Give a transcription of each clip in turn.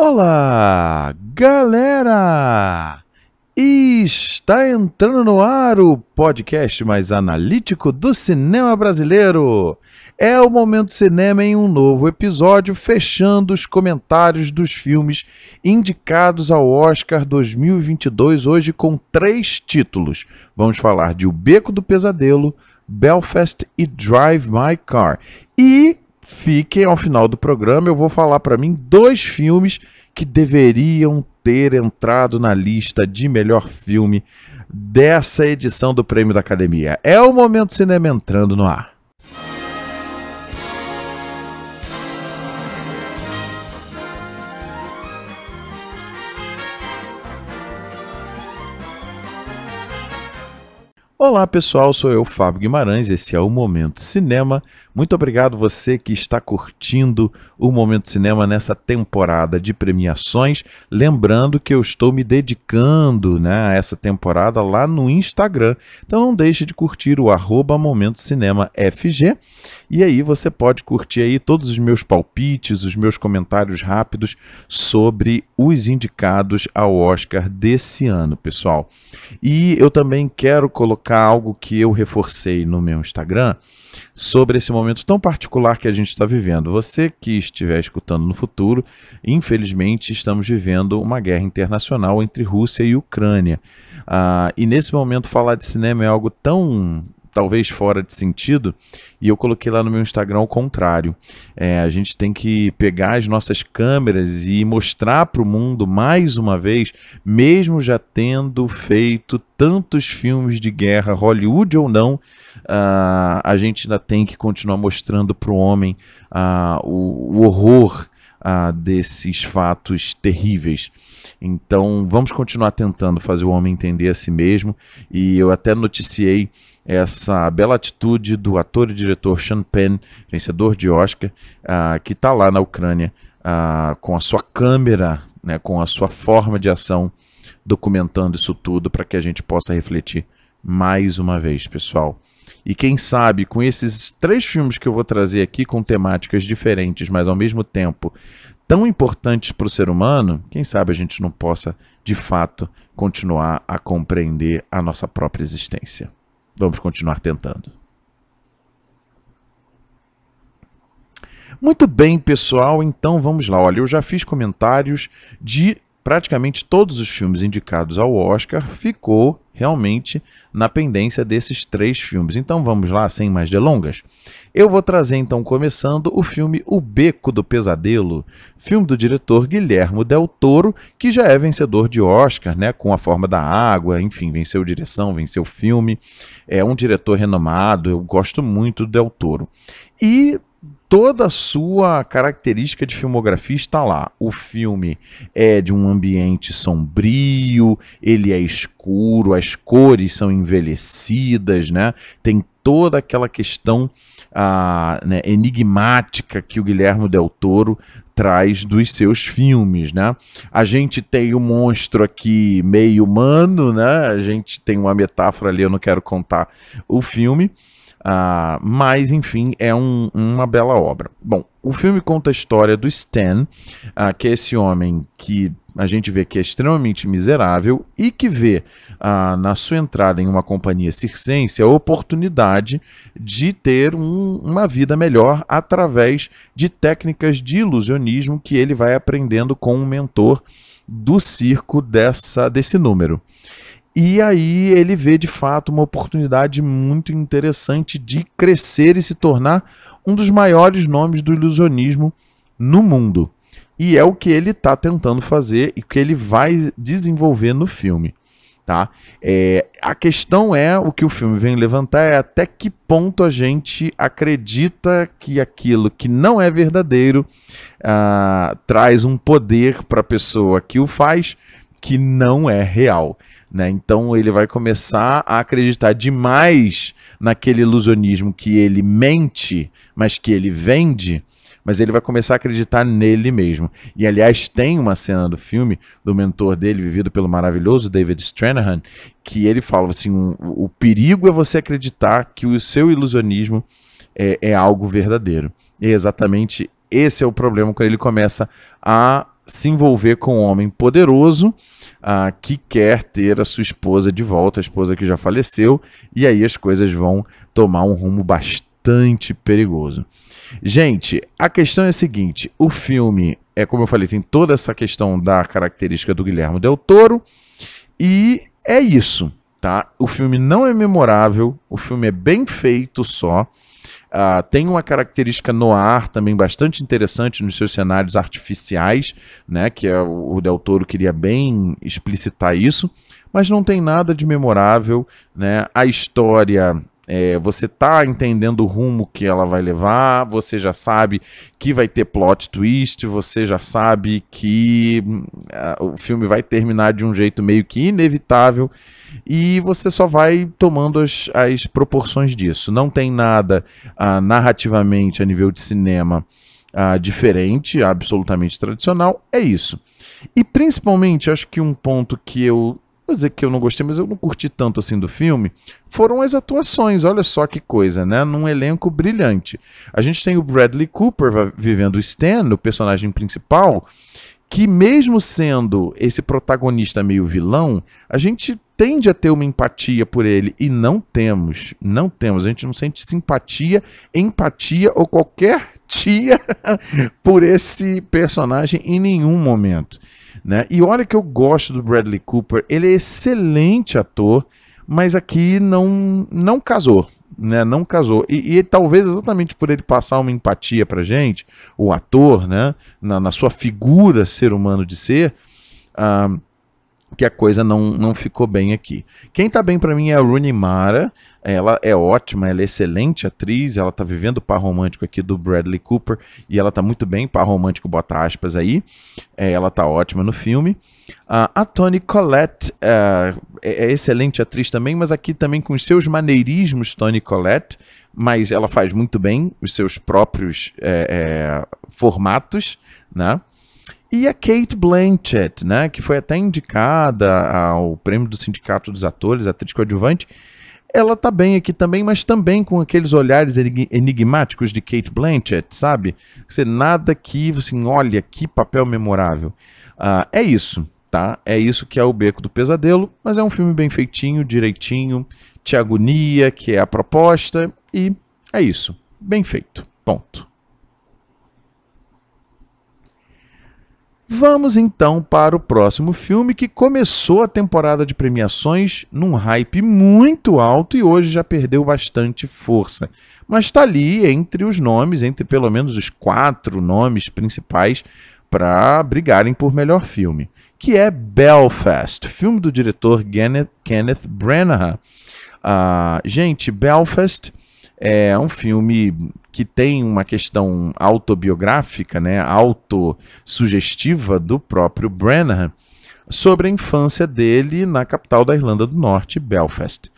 Olá, galera! Está entrando no ar o podcast mais analítico do cinema brasileiro. É o Momento Cinema em um novo episódio, fechando os comentários dos filmes indicados ao Oscar 2022, hoje com três títulos. Vamos falar de O Beco do Pesadelo, Belfast e Drive My Car. E fiquem ao final do programa, eu vou falar para mim dois filmes que deveriam ter entrado na lista de melhor filme dessa edição do Prêmio da Academia. É o Momento Cinema entrando no ar. Olá pessoal, sou eu, Fábio Guimarães, esse é o Momento Cinema. Muito obrigado você que está curtindo o Momento Cinema nessa temporada de premiações. Lembrando que eu estou me dedicando né, a essa temporada lá no Instagram. Então não deixe de curtir o arroba Momento Cinema FG. E aí você pode curtir aí todos os meus palpites, os meus comentários rápidos sobre os indicados ao Oscar desse ano, pessoal. E eu também quero colocar colocar algo que eu reforcei no meu Instagram sobre esse momento tão particular que a gente está vivendo. Você que estiver escutando no futuro, infelizmente estamos vivendo uma guerra internacional entre Rússia e Ucrânia. Ah, e nesse momento falar de cinema é algo tão talvez fora de sentido, e eu coloquei lá no meu Instagram ao contrário. É, a gente tem que pegar as nossas câmeras e mostrar para o mundo mais uma vez, mesmo já tendo feito tantos filmes de guerra, Hollywood ou não, uh, a gente ainda tem que continuar mostrando para o homem uh, o, o horror uh, desses fatos terríveis. Então vamos continuar tentando fazer o homem entender a si mesmo. E eu até noticiei essa bela atitude do ator e diretor Sean Penn, vencedor de Oscar, uh, que está lá na Ucrânia uh, com a sua câmera, né, com a sua forma de ação, documentando isso tudo para que a gente possa refletir mais uma vez, pessoal. E quem sabe com esses três filmes que eu vou trazer aqui com temáticas diferentes, mas ao mesmo tempo tão importantes para o ser humano, quem sabe a gente não possa de fato continuar a compreender a nossa própria existência. Vamos continuar tentando. Muito bem, pessoal, então vamos lá. Olha, eu já fiz comentários de praticamente todos os filmes indicados ao Oscar, ficou realmente na pendência desses três filmes. Então vamos lá, sem mais delongas. Eu vou trazer então, começando, o filme O Beco do Pesadelo, filme do diretor Guilhermo Del Toro, que já é vencedor de Oscar, né, com A Forma da Água, enfim, venceu direção, venceu filme. É um diretor renomado, eu gosto muito do Del Toro. E toda a sua característica de filmografia está lá. O filme é de um ambiente sombrio, ele é escuro, as cores são envelhecidas, né? Tem toda aquela questão ah, né, enigmática que o Guilherme Del Toro traz dos seus filmes, né? A gente tem o um monstro aqui meio humano, né? A gente tem uma metáfora ali, eu não quero contar o filme, Uh, mas, enfim, é um, uma bela obra. Bom, o filme conta a história do Stan, uh, que é esse homem que a gente vê que é extremamente miserável e que vê uh, na sua entrada em uma companhia circense a oportunidade de ter um, uma vida melhor através de técnicas de ilusionismo que ele vai aprendendo com um mentor do circo dessa, desse número. E aí ele vê de fato uma oportunidade muito interessante de crescer e se tornar um dos maiores nomes do ilusionismo no mundo. E é o que ele está tentando fazer e que ele vai desenvolver no filme. Tá? É, a questão é, o que o filme vem levantar é até que ponto a gente acredita que aquilo que não é verdadeiro uh, traz um poder para a pessoa que o faz que não é real. Né? Então ele vai começar a acreditar demais naquele ilusionismo que ele mente, mas que ele vende, mas ele vai começar a acreditar nele mesmo. E aliás, tem uma cena do filme do mentor dele, vivido pelo maravilhoso David Stranahan, que ele fala assim: o, perigo é você acreditar que o seu ilusionismo é, é algo verdadeiro. E exatamente esse é o problema quando ele começa a se envolver com um homem poderoso uh, que quer ter a sua esposa de volta, a esposa que já faleceu, e aí as coisas vão tomar um rumo bastante perigoso. Gente, a questão é a seguinte: o filme, é como eu falei, tem toda essa questão da característica do Guilherme Del Toro, e é isso, tá? O filme não é memorável, o filme é bem feito só. Uh, tem uma característica no ar também bastante interessante nos seus cenários artificiais, né? Que é, o Del Toro queria bem explicitar isso, mas não tem nada de memorável, né? A história é, você tá entendendo o rumo que ela vai levar, você já sabe que vai ter plot twist, você já sabe que uh, o filme vai terminar de um jeito meio que inevitável e você só vai tomando as, as proporções disso. Não tem nada uh, narrativamente a nível de cinema uh, diferente, absolutamente tradicional, é isso. E principalmente, acho que um ponto que eu vou dizer que eu não gostei, mas eu não curti tanto assim do filme, foram as atuações. Olha só que coisa, né? Num elenco brilhante. A gente tem o Bradley Cooper vivendo o Stan, o personagem principal, que mesmo sendo esse protagonista meio vilão, a gente tende a ter uma empatia por ele e não temos, não temos, a gente não sente simpatia, empatia ou qualquer tia por esse personagem em nenhum momento. Né? E olha que eu gosto do Bradley Cooper, ele é excelente ator, mas aqui não, não casou. Né, não casou. E, e, talvez exatamente por ele passar uma empatia pra gente, o ator, né, na, na sua figura ser humano de ser, uh, que a coisa não, não ficou bem aqui. Quem tá bem para mim é a Rooney Mara. Ela é ótima, ela é excelente atriz, ela tá vivendo o par romântico aqui do Bradley Cooper e ela tá muito bem, par romântico bota aspas aí. É, ela tá ótima no filme. Uh, a Toni Collette uh, é, excelente atriz também, mas aqui também com os seus maneirismos, Toni Collette, mas ela faz muito bem os seus próprios é, é formatos, né? E a Kate Blanchett, né, que foi até indicada ao prêmio do Sindicato dos Atores, atriz coadjuvante, ela tá bem aqui também, mas também com aqueles olhares enigmáticos de Kate Blanchett, sabe? Você nada que, assim, olha, que papel memorável. Uh, é isso, tá? É isso que é o Beco do Pesadelo, mas é um filme bem feitinho, direitinho, te agonia, que é a proposta, e é isso. Bem feito. Ponto. Vamos então para o próximo filme que começou a temporada de premiações num hype muito alto e hoje já perdeu bastante força. Mas está ali entre os nomes, entre pelo menos os quatro nomes principais para brigarem por melhor filme, que é Belfast, filme do diretor Kenneth, Branagh. Uh, gente, Belfast é um filme que tem uma questão autobiográfica, né, autossugestiva do próprio Brennan sobre a infância dele na capital da Irlanda do Norte, Belfast.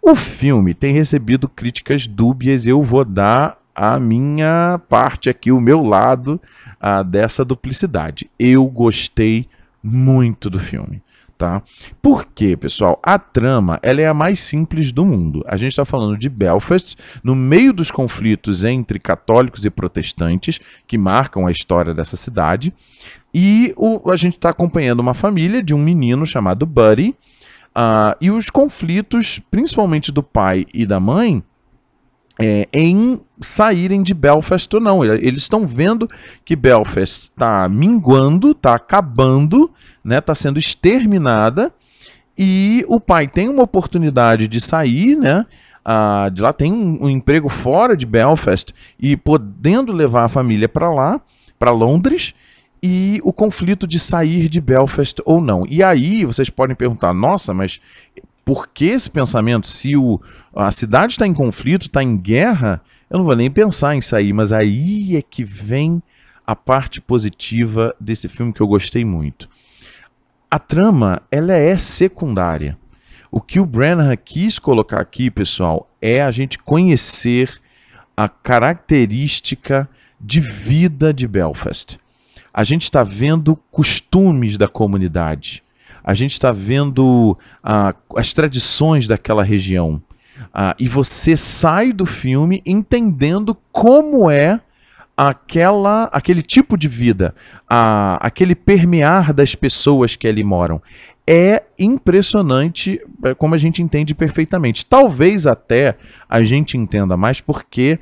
O filme tem recebido críticas dúbias, eu vou dar a minha parte aqui, o meu lado uh, dessa duplicidade. Eu gostei muito do filme tá? Por quê, pessoal? A trama ela é a mais simples do mundo. A gente está falando de Belfast, no meio dos conflitos entre católicos e protestantes que marcam a história dessa cidade. E o, a gente está acompanhando uma família de um menino chamado Buddy. Uh, e os conflitos, principalmente do pai e da mãe, é, em saírem de Belfast ou não. Eles estão vendo que Belfast está minguando, está acabando, está né, tá sendo exterminada, e o pai tem uma oportunidade de sair, né? Ah, de lá tem um, um, emprego fora de Belfast e podendo levar a família para lá, para Londres, e o conflito de sair de Belfast ou não. E aí vocês podem perguntar: nossa, mas por que esse pensamento? Se o, a cidade está em conflito, está em guerra, eu não vou nem pensar em sair, mas aí é que vem a parte positiva desse filme que eu gostei muito. A trama, ela é secundária. O que o Brennan quis colocar aqui, pessoal, é a gente conhecer a característica de vida de Belfast. A gente está vendo costumes da comunidade a gente está vendo ah, as tradições daquela região. Ah, e você sai do filme entendendo como é aquela, aquele tipo de vida, aquele permear das pessoas que ali moram. É impressionante é, como a gente entende perfeitamente. Talvez até a gente entenda mais porque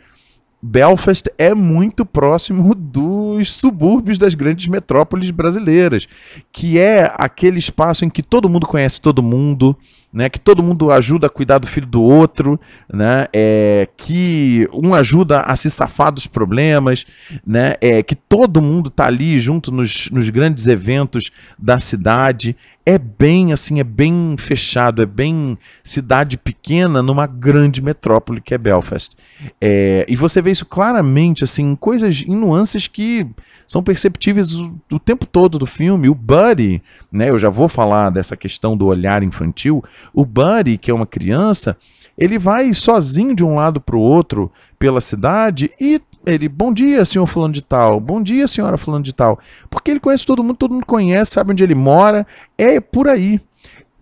Belfast é muito próximo dos subúrbios das grandes metrópoles brasileiras, que é aquele espaço em que todo mundo conhece todo mundo, né, que todo mundo ajuda a cuidar do filho do outro, né, é, que um ajuda a se safar dos problemas, né, é, que todo mundo está ali junto nos, nos grandes eventos da cidade. É bem assim, é bem fechado, é bem cidade pequena numa grande metrópole que é Belfast. É, e você vê isso claramente, assim, coisas em nuances que são perceptíveis o, o tempo todo do filme. O Buddy, né, eu já vou falar dessa questão do olhar infantil. O Buddy, que é uma criança, ele vai sozinho de um lado para o outro pela cidade e ele, bom dia, senhor fulano de tal, bom dia, senhora fulano de tal. Porque ele conhece todo mundo, todo mundo conhece, sabe onde ele mora, é por aí.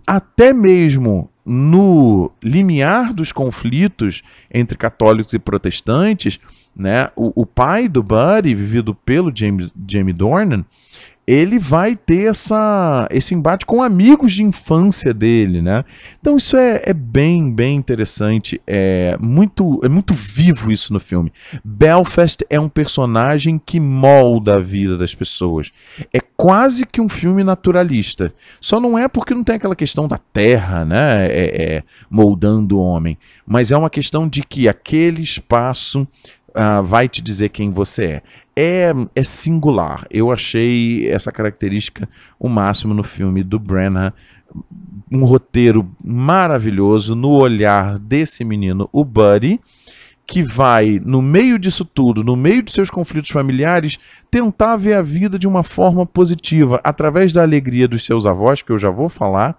Até mesmo no limiar dos conflitos entre católicos e protestantes, né, o, o pai do Buddy, vivido pelo James, Jamie Dornan, ele vai ter essa, esse embate com amigos de infância dele, né? Então isso é, é, bem, bem interessante, é muito, é muito vivo isso no filme. Belfast é um personagem que molda a vida das pessoas. É quase que um filme naturalista. Só não é porque não tem aquela questão da terra, né? É, é, moldando o homem, mas é uma questão de que aquele espaço Uh, vai te dizer quem você é é, é singular. Eu achei essa característica o máximo no filme do Brennan. Um roteiro maravilhoso no olhar desse menino, o Buddy, que vai, no meio disso tudo, no meio de seus conflitos familiares, tentar ver a vida de uma forma positiva, através da alegria dos seus avós, que eu já vou falar,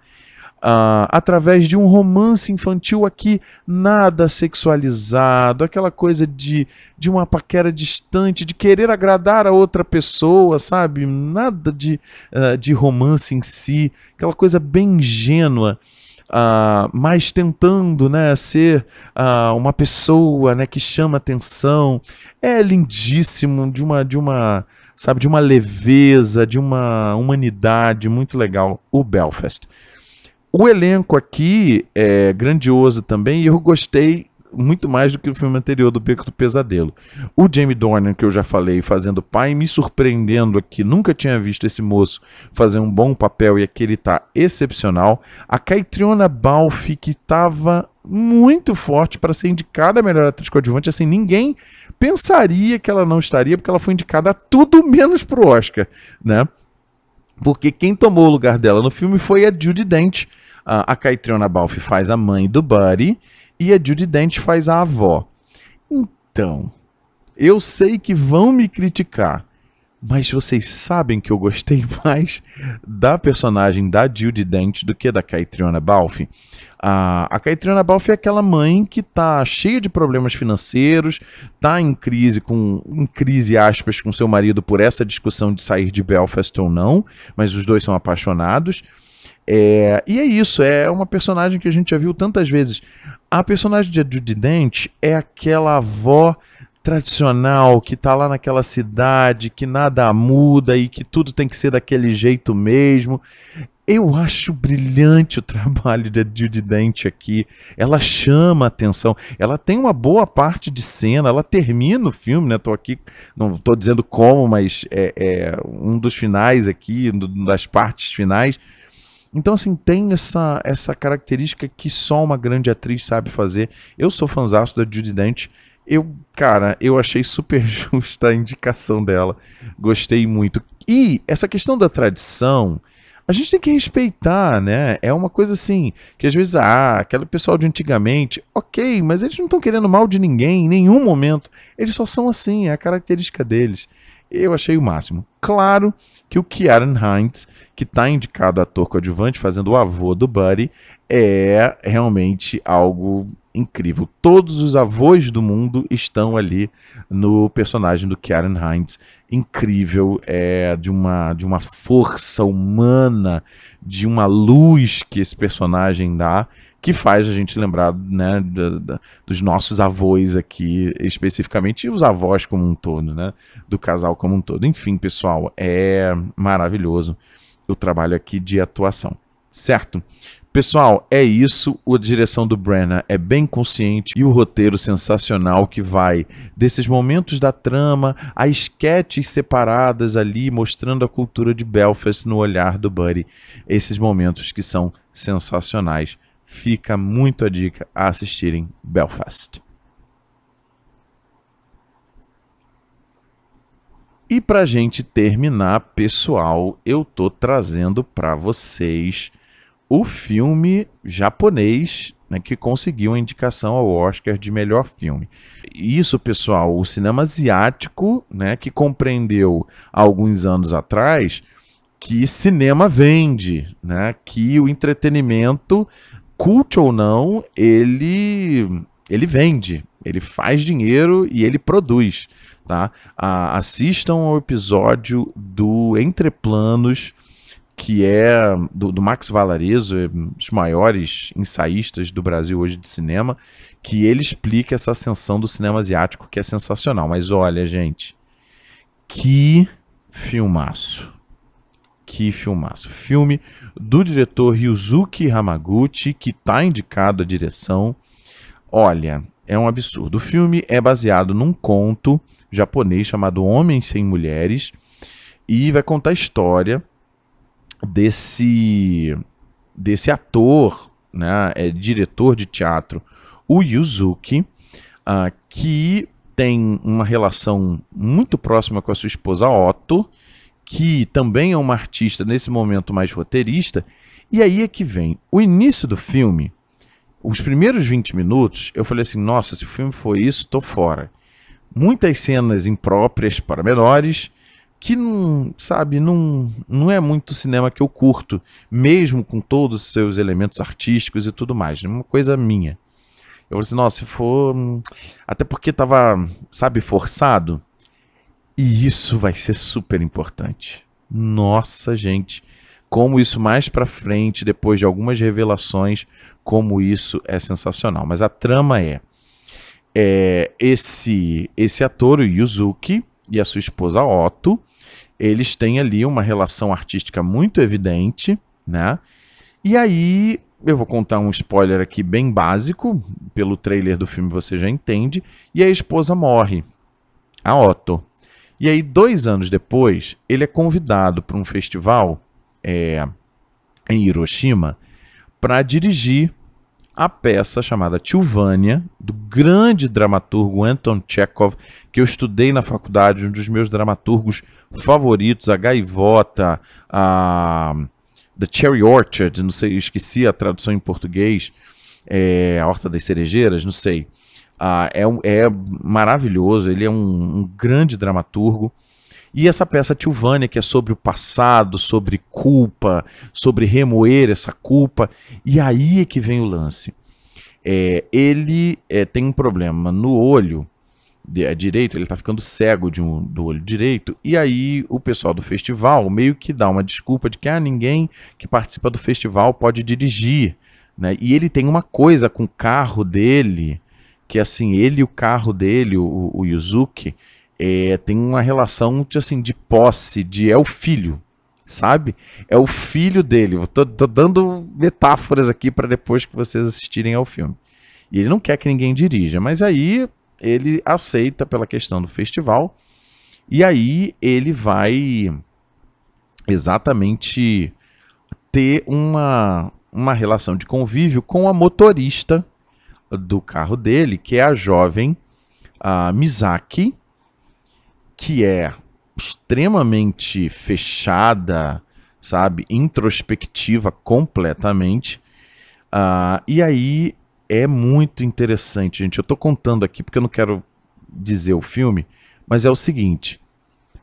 uh, através de um romance infantil aqui nada sexualizado, aquela coisa de, de uma paquera distante, de querer agradar a outra pessoa, sabe? Nada de, uh, de romance em si, aquela coisa bem ingênua. Uh, mas tentando né, ser uh, uma pessoa né, que chama atenção. É lindíssimo, de uma, de uma, sabe, de uma leveza, de uma humanidade muito legal, o Belfast. O elenco aqui é grandioso também e eu gostei muito mais do que o filme anterior do Beco do Pesadelo. O Jamie Dornan, que eu já falei, fazendo pai, me surpreendendo aqui. Nunca tinha visto esse moço fazer um bom papel e aqui ele tá excepcional. A Caitriona Balfe, que estava muito forte para ser indicada a melhor atriz coadjuvante. Assim, ninguém pensaria que ela não estaria, porque ela foi indicada a tudo menos pro Oscar, né? Porque quem tomou o lugar dela no filme foi a Judy Dent, a Caitriona Balfe faz a mãe do Buddy e a Judy Dent faz a avó. Então, eu sei que vão me criticar, mas vocês sabem que eu gostei mais da personagem da Judy Dent do que da Caitriona Balfe. A, a Caitriona Balfe é aquela mãe que tá cheia de problemas financeiros, tá em crise com em crise aspas com seu marido por essa discussão de sair de Belfast ou não, mas os dois são apaixonados. É, e é isso, é uma personagem que a gente já viu tantas vezes. A personagem de Judy Dent é aquela avó tradicional que tá lá naquela cidade, que nada muda e que tudo tem que ser daquele jeito mesmo. Eu acho brilhante o trabalho da Judy Dent aqui. Ela chama a atenção. Ela tem uma boa parte de cena. Ela termina o filme, né? Tô aqui, não tô dizendo como, mas é, é um dos finais aqui, das partes finais então, assim, tem essa, essa característica que só uma grande atriz sabe fazer. Eu sou fãzaço da Judy Dent. Eu, cara, eu achei super justa a indicação dela. Gostei muito. E essa questão da tradição, a gente tem que respeitar, né? É uma coisa assim, que às vezes, ah, aquele pessoal de antigamente, ok, mas eles não estão querendo mal de ninguém em nenhum momento. Eles só são assim, é a característica deles. Eu achei o máximo. Claro que o Kieran Hines, que está indicado ator coadjuvante, fazendo o avô do Buddy, é realmente algo incrível. Todos os avós do mundo estão ali no personagem do Karen Hines. Incrível, é de uma, de uma força humana, de uma luz que esse personagem dá, que faz a gente lembrar né, da, da, dos nossos avós aqui, especificamente, e os avós como um todo, né? Do casal como um todo. Enfim, pessoal, é maravilhoso o trabalho aqui de atuação. Certo? Pessoal, é isso. A direção do Brennan é bem consciente e o roteiro sensacional que vai desses momentos da trama a esquetes separadas ali, mostrando a cultura de Belfast no olhar do Buddy. Esses momentos que são sensacionais. Fica muito a dica a assistirem Belfast. E para gente terminar, pessoal, eu tô trazendo para vocês o filme japonês né, que conseguiu a indicação ao Oscar de melhor filme. Isso, pessoal, o cinema asiático, né, que compreendeu alguns anos atrás que cinema vende, né, que o entretenimento, culto ou não, ele ele vende, ele faz dinheiro e ele produz, tá? Assistam ao episódio do Entre Planos que é do, do Max Valarezo, é um dos maiores ensaístas do Brasil hoje de cinema, que ele explica essa ascensão do cinema asiático que é sensacional. Mas olha, gente, que filmaço. Que filmaço. Filme do diretor Ryuzuki Hamaguchi, que está indicado a direção. Olha, é um absurdo. O filme é baseado num conto japonês chamado Homens Sem Mulheres e vai contar a história desse desse ator, né, é diretor de teatro, o Yuzuki, uh, que tem uma relação muito próxima com a sua esposa Otto, que também é uma artista nesse momento mais roteirista. E aí é que vem o início do filme. Os primeiros 20 minutos, eu falei assim: nossa, se o filme for isso, tô fora. Muitas cenas impróprias para menores, que não, sabe, não, não é muito cinema que eu curto, mesmo com todos os seus elementos artísticos e tudo mais, é uma coisa minha. Eu falei assim, nossa, se for. Até porque tava, sabe, forçado. E isso vai ser super importante. Nossa, gente, como isso mais para frente, depois de algumas revelações, como isso é sensacional. Mas a trama é, é esse esse ator, o Yuzuki, e a sua esposa Otto, eles têm ali uma relação artística muito evidente, né? E aí, eu vou contar um spoiler aqui bem básico, pelo trailer do filme você já entende, e a esposa morre, a Otto. E aí, dois anos depois, ele é convidado para um festival é, em Hiroshima para dirigir a peça chamada Tilvânia, do grande dramaturgo Anton Chekhov, que eu estudei na faculdade, um dos meus dramaturgos favoritos, a Gaivota, a The Cherry Orchard, não sei, esqueci a tradução em português, é, a Horta das Cerejeiras, não sei. Ah, é, é maravilhoso, ele é um, um grande dramaturgo. E essa peça Tilvânia, que é sobre o passado, sobre culpa, sobre remoer essa culpa. E aí é que vem o lance. É, ele é, tem um problema no olho é, direito, ele está ficando cego de um, do olho direito. E aí o pessoal do festival meio que dá uma desculpa de que ah, ninguém que participa do festival pode dirigir. Né? E ele tem uma coisa com o carro dele, que assim, ele e o carro dele, o, o Yuzuki, é, tem uma relação de, assim, de posse, de é o filho, sabe? É o filho dele. Eu tô, tô dando metáforas aqui para depois que vocês assistirem ao filme. E ele não quer que ninguém dirija, mas aí ele aceita pela questão do festival. E aí ele vai exatamente ter uma, uma relação de convívio com a motorista do carro dele, que é a jovem a Misaki, que é extremamente fechada, sabe, introspectiva completamente. Uh, e aí é muito interessante, gente. Eu estou contando aqui porque eu não quero dizer o filme, mas é o seguinte: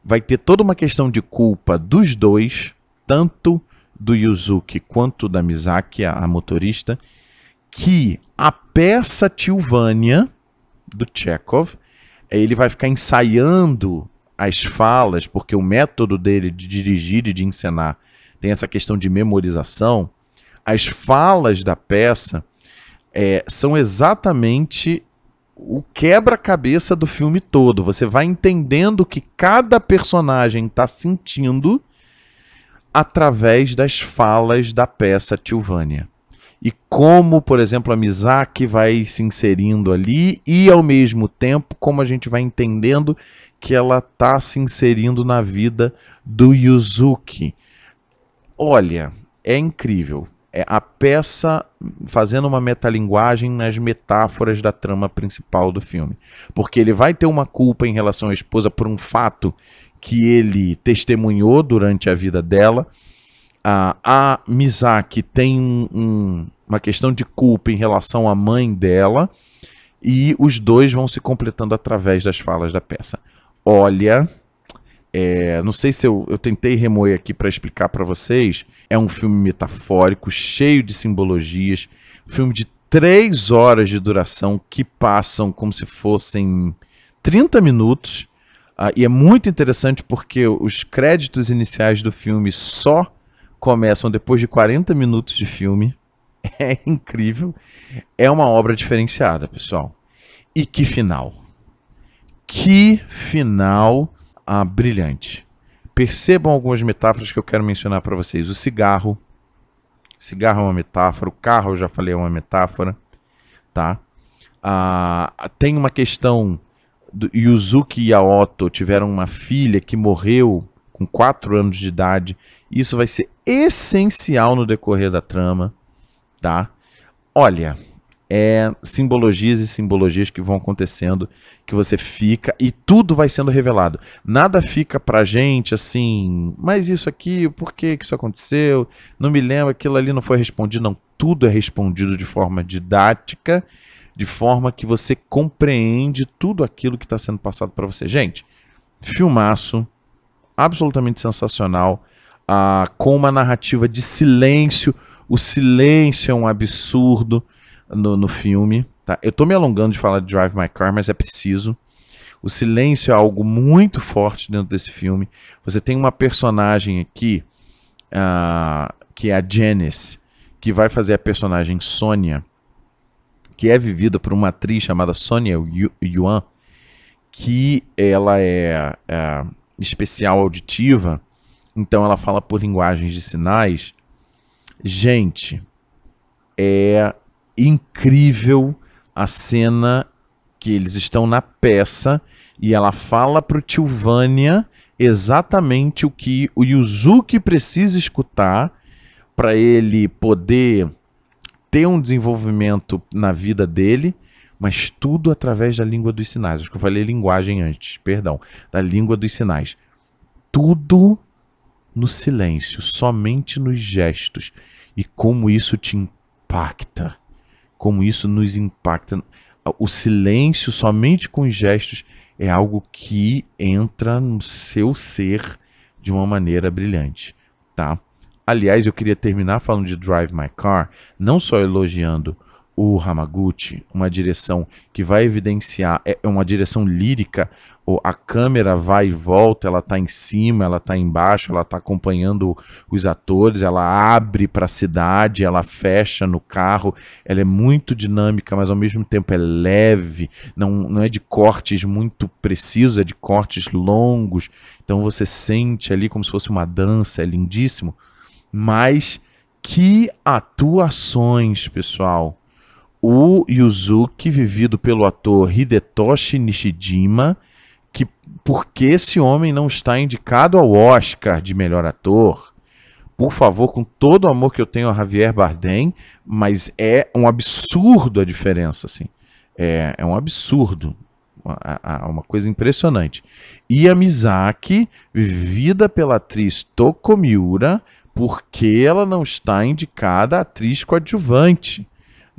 vai ter toda uma questão de culpa dos dois, tanto do Yuzuki quanto da Misaki, a, a motorista, que a peça Tilvânia, do Chekhov, ele vai ficar ensaiando as falas, porque o método dele de dirigir e de encenar tem essa questão de memorização. As falas da peça é, são exatamente o quebra-cabeça do filme todo. Você vai entendendo o que cada personagem está sentindo através das falas da peça Tilvânia. E como, por exemplo, a Mizaki vai se inserindo ali e, ao mesmo tempo, como a gente vai entendendo que ela está se inserindo na vida do Yuzuki. Olha, é incrível. É a peça fazendo uma metalinguagem nas metáforas da trama principal do filme. Porque ele vai ter uma culpa em relação à esposa por um fato que ele testemunhou durante a vida dela. A, a Mizaki tem um, um, uma questão de culpa em relação à mãe dela. E os dois vão se completando através das falas da peça. Olha, é, não sei se eu, eu tentei remoer aqui para explicar para vocês. É um filme metafórico, cheio de simbologias. Filme de três horas de duração que passam como se fossem 30 minutos. Uh, e é muito interessante porque os créditos iniciais do filme só começam depois de 40 minutos de filme. É incrível. É uma obra diferenciada, pessoal. E que final! Que final ah, brilhante. Percebam algumas metáforas que eu quero mencionar para vocês. O cigarro. O cigarro é uma metáfora. O carro, eu já falei, é uma metáfora. Tá? Ah, tem uma questão. Do Yuzuki e a Otto tiveram uma filha que morreu com 4 anos de idade. Isso vai ser essencial no decorrer da trama. Tá? Olha é simbologias e simbologias que vão acontecendo, que você fica e tudo vai sendo revelado. Nada fica pra gente assim, mas isso aqui, por que, isso aconteceu? Não me lembro, aquilo ali não foi respondido. Não, tudo é respondido de forma didática, de forma que você compreende tudo aquilo que está sendo passado para você. Gente, filmaço, absolutamente sensacional, ah, com uma narrativa de silêncio. O silêncio é um absurdo no, no filme. Tá? Eu tô me alongando de falar de Drive My Car, mas é preciso. O silêncio é algo muito forte dentro desse filme. Você tem uma personagem aqui, uh, que é a Janice, que vai fazer a personagem Sônia, que é vivida por uma atriz chamada Sônia Yuan, que ela é, é especial auditiva, então ela fala por linguagens de sinais. Gente, é incrível a cena que eles estão na peça e ela fala pro Tilvânia exatamente o que o Yuzuki precisa escutar para ele poder ter um desenvolvimento na vida dele, mas tudo através da língua dos sinais. Acho que eu falei linguagem antes, perdão, da língua dos sinais. Tudo no silêncio, somente nos gestos e como isso te impacta como isso nos impacta. O silêncio, somente com os gestos, é algo que entra no seu ser de uma maneira brilhante, tá? Aliás, eu queria terminar falando de Drive My Car, não só elogiando o Hamaguchi, uma direção que vai evidenciar, é, é uma direção lírica, a câmera vai e volta, ela está em cima, ela está embaixo, ela está acompanhando os atores, ela abre para a cidade, ela fecha no carro, ela é muito dinâmica, mas ao mesmo tempo é leve, não, não é de cortes muito precisos, é de cortes longos, então você sente ali como se fosse uma dança, é lindíssimo, mas que atuações, pessoal! O Yuzuki, vivido pelo ator Hidetoshi Nishijima, que porque esse homem não está indicado ao Oscar de melhor ator? Por favor, com todo o amor que eu tenho a Javier Bardem, mas é um absurdo a diferença, assim. É, é um absurdo. Uma, uma coisa impressionante. E a Mizaki, vivida pela atriz Toko Miura, porque ela não está indicada a atriz coadjuvante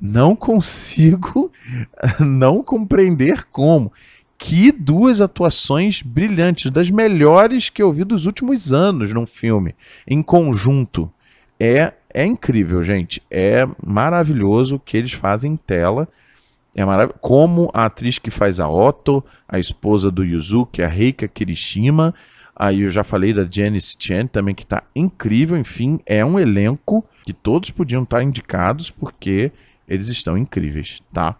não consigo não compreender como. Que duas atuações brilhantes, das melhores que eu vi dos últimos anos num filme, em conjunto. É é incrível, gente. É maravilhoso o que eles fazem em tela. É maravilhoso. Como a atriz que faz a Otto, a esposa do Yuzuki, a Reika Kirishima. Aí eu já falei da Janice Chen também, que tá incrível. Enfim, é um elenco que todos podiam estar indicados porque eles estão incríveis, tá?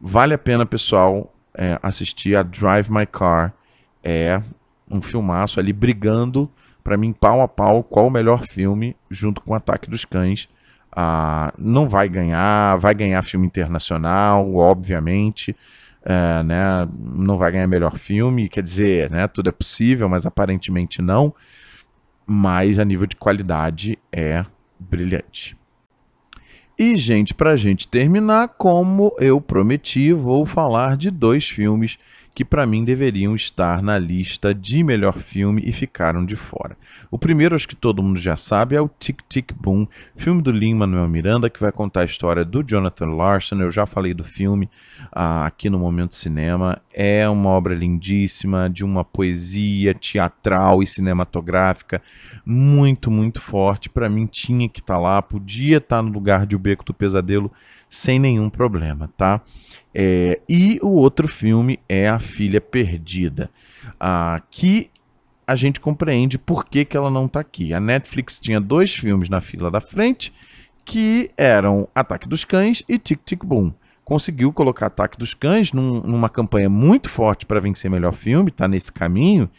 Vale a pena, pessoal, é, assistir a Drive My Car. É um filmaço ali brigando para mim pau a pau qual o melhor filme junto com Ataque dos Cães. Ah, não vai ganhar, vai ganhar filme internacional, obviamente. É, né, não vai ganhar melhor filme, quer dizer, né, tudo é possível, mas aparentemente não. Mas a nível de qualidade é brilhante. E, gente, para a gente terminar, como eu prometi, vou falar de dois filmes que para mim deveriam estar na lista de melhor filme e ficaram de fora. O primeiro, acho que todo mundo já sabe, é o Tic Tic Boom, filme do Lin-Manuel Miranda, que vai contar a história do Jonathan Larson. Eu já falei do filme ah, aqui no Momento Cinema. É uma obra lindíssima, de uma poesia teatral e cinematográfica muito, muito forte. Para mim tinha que estar tá lá, podia estar tá no lugar de O Beco do Pesadelo sem nenhum problema, tá? É, e o outro filme é A Filha Perdida, ah, que a gente compreende por que, que ela não está aqui. A Netflix tinha dois filmes na fila da frente que eram Ataque dos Cães e Tic Tic Boom. Conseguiu colocar Ataque dos Cães num, numa campanha muito forte para vencer melhor filme, está nesse caminho.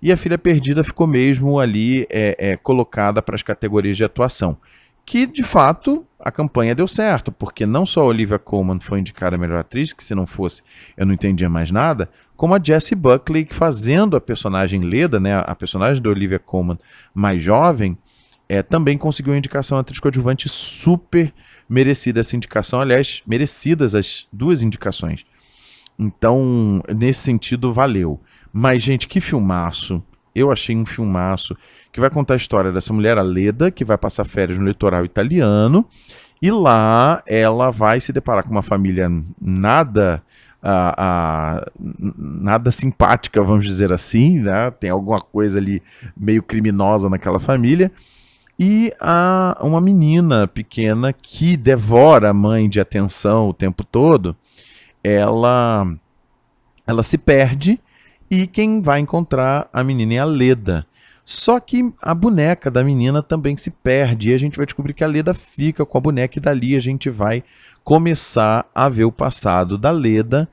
E A Filha Perdida ficou mesmo ali é, é, colocada para as categorias de atuação que de fato a campanha deu certo, porque não só a Olivia Colman foi indicada a melhor atriz, que se não fosse eu não entendia mais nada, como a Jessie Buckley fazendo a personagem Leda, né, a personagem da Olivia Colman mais jovem, é, também conseguiu a indicação atriz coadjuvante super merecida essa indicação, aliás, merecidas as duas indicações. Então, nesse sentido, valeu. Mas, gente, que filmaço eu achei um filmaço que vai contar a história dessa mulher, a Leda, que vai passar férias no litoral italiano. E lá ela vai se deparar com uma família nada nada simpática, vamos dizer assim, né? Tem alguma coisa ali meio criminosa naquela família. E a, uma menina pequena que devora a mãe de atenção o tempo todo, ela, ela se perde e quem vai encontrar a menina é a Leda. Só que a boneca da menina também se perde e a gente vai descobrir que a Leda fica com a boneca e dali a gente vai começar a ver o passado da Leda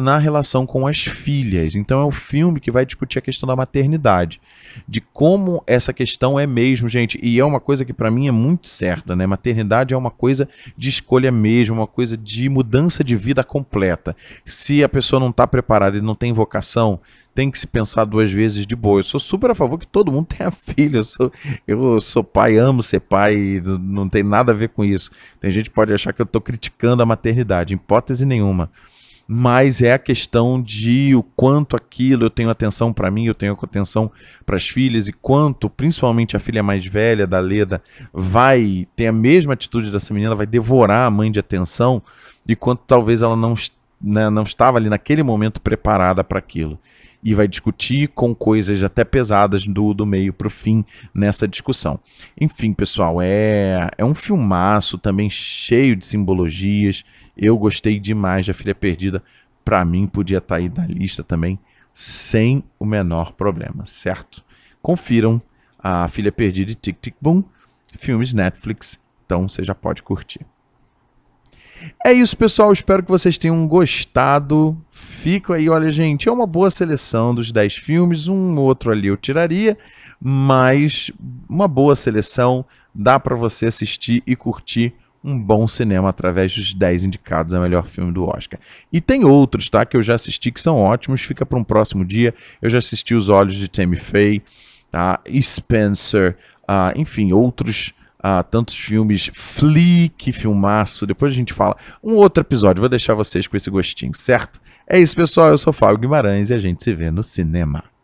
na relação com as filhas. Então é o filme que vai discutir a questão da maternidade, de como essa questão é mesmo, gente, e é uma coisa que para mim é muito certa, né? Maternidade é uma coisa de escolha mesmo, uma coisa de mudança de vida completa. Se a pessoa não está preparada e não tem vocação, tem que se pensar duas vezes de boa. Eu sou super a favor que todo mundo tenha filho. Eu sou, eu sou pai, amo ser pai, não tem nada a ver com isso. Tem gente que pode achar que eu estou criticando a maternidade, hipótese nenhuma mas é a questão de o quanto aquilo eu tenho atenção para mim, eu tenho atenção para as filhas e quanto, principalmente a filha mais velha da Leda, vai ter a mesma atitude dessa menina, vai devorar a mãe de atenção e quanto talvez ela não, né, não estava ali naquele momento preparada para aquilo. E vai discutir com coisas até pesadas do, do meio para o fim nessa discussão. Enfim, pessoal, é, é um filmaço também cheio de simbologias eu gostei demais da Filha Perdida. Para mim, podia estar tá aí na lista também, sem o menor problema, certo? Confiram a Filha Perdida e Tic Tic Boom, filmes Netflix, então você já pode curtir. É isso, pessoal. Espero que vocês tenham gostado. Fico aí, olha, gente, é uma boa seleção dos 10 filmes. Um outro ali eu tiraria, mas uma boa seleção. Dá para você assistir e curtir um bom cinema através dos 10 indicados a melhor filme do Oscar. E tem outros, tá? Que eu já assisti que são ótimos, fica para um próximo dia. Eu já assisti Os Olhos de Tammy Faye, tá? Spencer, uh, enfim, outros. Uh, tantos filmes, Flea, que filmaço, depois a gente fala. Um outro episódio, vou deixar vocês com esse gostinho, certo? É isso, pessoal. Eu sou Fábio Guimarães e a gente se vê no cinema.